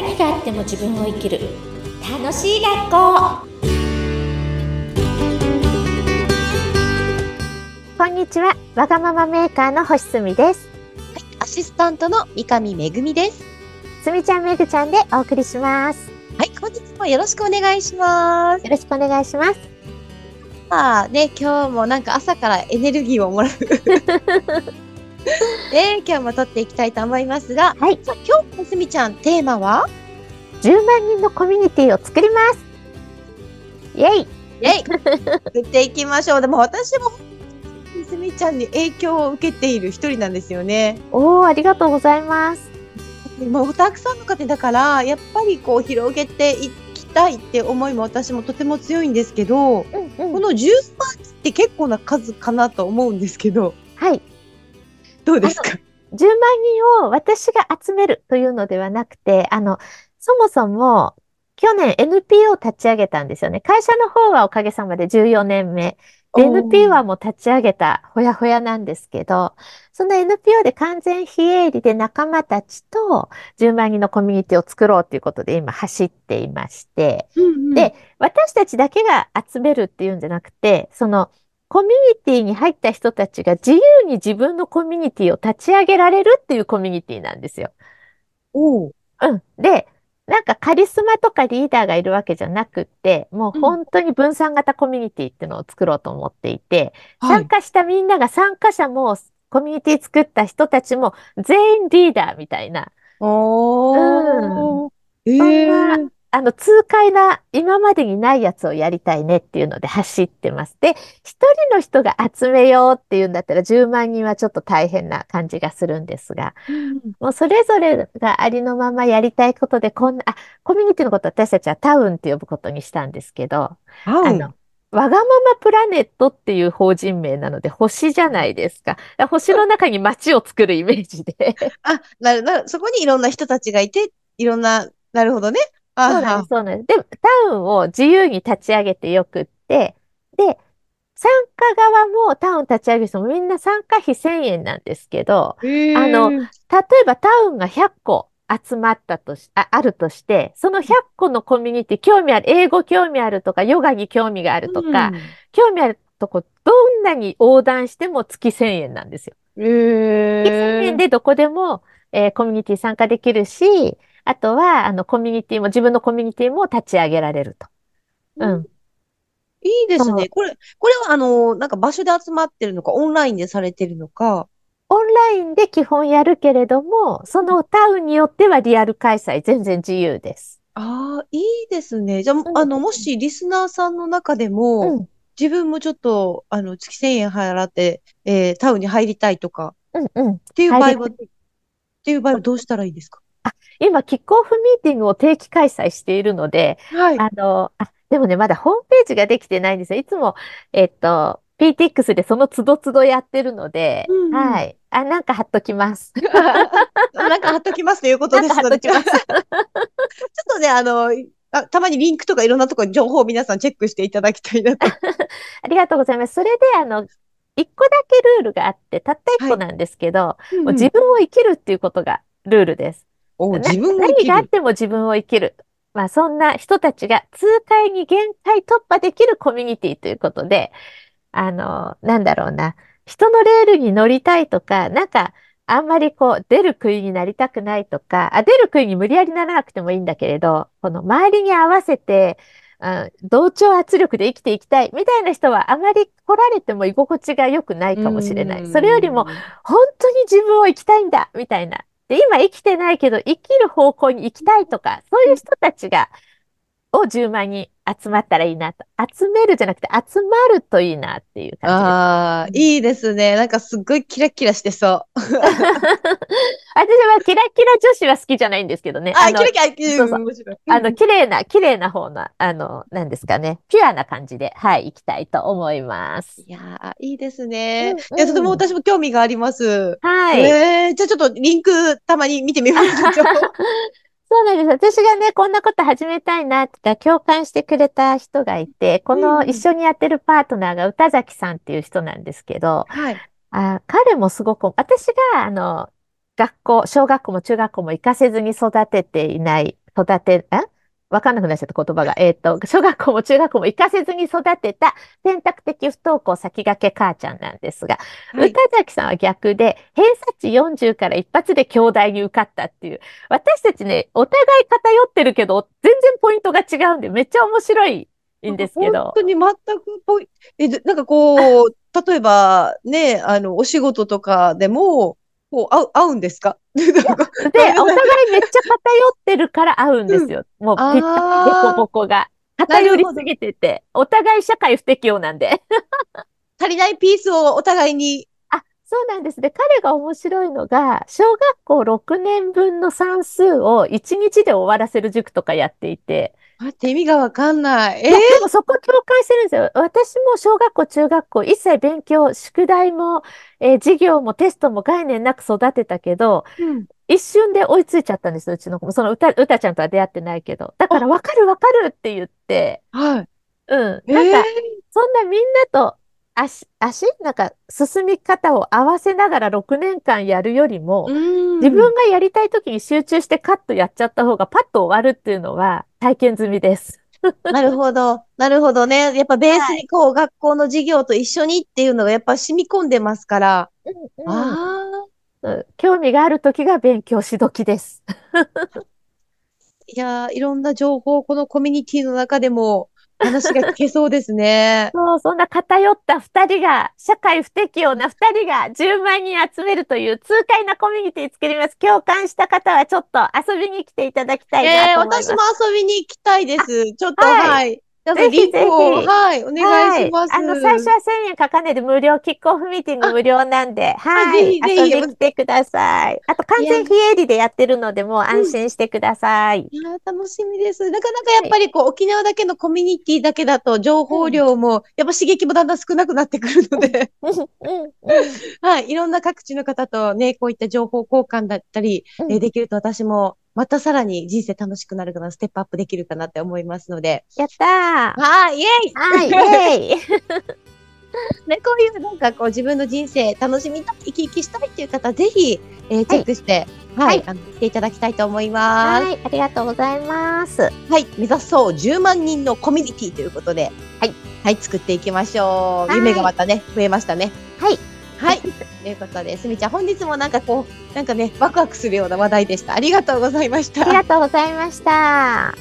何があっても自分を生きる楽しい学校こんにちはわがままメーカーの星住ですアシスタントの三上めぐみです。すみちゃんめぐちゃんでお送りしますはい、本日もよろしくお願いします。よろしくお願いしますさあね、今日もなんか朝からエネルギーをもらう。ね、今日も撮っていきたいと思いますが、はい。さあ今日のすみちゃんテーマは？10万人のコミュニティを作ります。イェイ。えい作っていきましょう。でも私もすみちゃんに影響を受けている一人なんですよね。おーありがとうございます。もうたくさんの方だからやっぱりこう広げていきたいって思いも私もとても強いんですけど、うんうん。この10万人って結構な数かなと思うんですけど、はいどうですか？10万人を私が集めるというのではなくて、あの、そもそも去年 NPO を立ち上げたんですよね。会社の方はおかげさまで14年目。で NPO はもう立ち上げたほやほやなんですけど、その NPO で完全非営利で仲間たちと10万人のコミュニティを作ろうということで今走っていまして、うんうんで私たちだけが集めるっていうんじゃなくて、そのコミュニティに入った人たちが自由に自分のコミュニティを立ち上げられるっていうコミュニティなんですよ。おううん。で、なんかカリスマとかリーダーがいるわけじゃなくって、もううん本当に分散型コミュニティっていうのを作ろうと思っていて、はい参加したみんなが参加者もコミュニティ作った人たちも全員リーダーみたいな、おー。えそんーなあの、痛快な、今までにないやつをやりたいねっていうので走ってます。で、一人の人が集めようっていうんだったら10万人はちょっと大変な感じがするんですが、もうそれぞれがありのままやりたいことで、こんな、あ、コミュニティのこと私たちはタウンって呼ぶことにしたんですけど、はあの、わがままプラネットっていう法人名なので星じゃないですか。星の中に街を作るイメージで。あ、なる、なる、そこにいろんな人たちがいて、いろんな、なるほどね。あそうなんです、そうなんです。で、タウンを自由に立ち上げてよくって、で、参加側もタウン立ち上げる人もみんな参加費1000円なんですけど、あの例えばタウンが100個集まったとし、あ、あるとして、その100個のコミュニティ、興味ある、英語興味あるとか、ヨガに興味があるとか、興味あるとこ、どんなに横断しても月1000円なんですよ。うん、へ月1000円ーでどこでも、えーコミュニティ参加できるし、あとは、あの、コミュニティも、自分のコミュニティも立ち上げられると。うん。いいですね。これ、これはあの、なんか場所で集まってるのか、オンラインでされてるのか。オンラインで基本やるけれども、そのタウンによってはリアル開催全然自由です。ああ、いいですね。じゃあ、んあの、もしリスナーさんの中でも、うん。自分もちょっと、あの、月1000円払って、えータウンに入りたいとか、うんうん。っていう場合は、っていう場合はどうしたらいいですか？今、キックオフミーティングを定期開催しているので、はい。あの、あ、でもね、まだホームページができてないんですよ。いつも、えっと、PTX でその都度都度やってるので、うんうんはい。あ、なんか貼っときます。なんか貼っときますということですので。ちょっとね、あの、あ、たまにリンクとかいろんなところに情報を皆さんチェックしていただきたいなと。ありがとうございます。それで、あの、一個だけルールがあって、たった一個なんですけど、もう自分を生きるっていうことがルールです。なお自分を生きる。何があっても自分を生きる。まあ、そんな人たちが痛快に限界突破できるコミュニティということで、あの、なんだろうな、人のレールに乗りたいとか、なんか、あんまりこう、出る杭になりたくないとか、あ、出る杭に無理やりならなくてもいいんだけれど、この周りに合わせて、うん同調圧力で生きていきたいみたいな人はあまり来られても居心地が良くないかもしれない。それよりも、本当に自分を生きたいんだみたいな。で、今生きてないけど生きる方向に行きたいとか、そういう人たちが、を10万人集まったらいいなと。集めるじゃなくて集まるといいなっていう感ああ、いいですね。なんかすっごいキラキラしてそう。私はキラ女子は好きじゃないんですけどね。あ、のキラキラ、そうそう面白い。あの、綺麗な、綺麗な方の、あの、なんですかね。ピュアな感じで、はい、行きたいと思います。いやー、いいですね。うんいや、とてもうん私も興味があります。はい。えー、じゃあちょっとリンクたまに見てみましょう。そうなんです。私がね、こんなこと始めたいなって共感してくれた人がいて、このうん一緒にやってるパートナーが歌崎さんっていう人なんですけど、はい。あ、彼もすごく、私が、あの、学校、小学校も中学校も行かせずに育てていない育て、んわかんなくなっちゃった言葉が。えっ、と、小学校も中学校も行かせずに育てた選択的不登校先駆け母ちゃんなんですが、はい歌崎さんは逆で、偏差値40から一発で京大に受かったっていう。私たちね、お互い偏ってるけど、全然ポイントが違うんで、めっちゃ面白いんですけ本ど。当に全くぽい、え、でなんかこう、例えばね、あの、お仕事とかでも、こう、合う、合うんですか？で、お互いめっちゃ偏ってるから合うんですよ。もうぴったり、あーデコボコが。偏りすぎてて、お互い社会不適応なんで。足りないピースをお互いに、あ、そうなんです。で、彼が面白いのが、小学校6年分の算数を1日で終わらせる塾とかやっていて、待って、意味がわかんない。えいやでもそこ共感してるんですよ。私も小学校、中学校、一切勉強、宿題も、えー授業もテストも概念なく育てたけど、うん一瞬で追いついちゃったんですよ、うちの子も。その歌、歌ちゃんとは出会ってないけど。だから、わかるわかるって言って、はい。うん。えなんか、ー？そんなみんなと足、足？なんか進み方を合わせながら6年間やるよりも、うん自分がやりたい時に集中してカットやっちゃった方がパッと終わるっていうのは体験済みです。なるほど。なるほどね。やっぱベースにこう、学校の授業と一緒にっていうのがやっぱ染み込んでますから。うん興味がある時が勉強し時です。いやー、いろんな情報、このコミュニティの中でも話が聞けそうですね。そう、そんな偏った2人が、社会不適応な2人が10万人集めるという痛快なコミュニティ作ります。共感した方はちょっと遊びに来ていただきたいえー、なと思います。私も遊びに行きたいです。ちょっと、はいはい。ぜひぜひはい、お願いします。はい。あの、最初は1000円かかんないで無料、キックオフミーティング無料なんで、はい。ぜひぜひ遊びに来てください。あと、完全非営利でやってるので、もう安心してください。いやー、楽しみです。なかなかやっぱりこう、沖縄だけのコミュニティだけだと情報量も、やっぱ刺激もだんだん少なくなってくるので、うん、うん、うん。はい、いろんな各地の方とね、こういった情報交換だったり、うんえーできると私も、またさらに人生楽しくなるかな、ステップアップできるかなって思いますので。やったー。はい、イェイはい、イェイ。ね、こういうなんかこう自分の人生楽しみたい、生き生きしたいっていう方、ぜひ、えーチェックして、はい、はいあの、来ていただきたいと思います。はい、ありがとうございます。はい、目指そう10万人のコミュニティということで、はい。はい、作っていきましょう。はい夢がまたね、増えましたね。はい。はい。ということで、すみちゃん、本日もなんかこう、なんかね、ワクワクするような話題でした。ありがとうございました。ありがとうございました。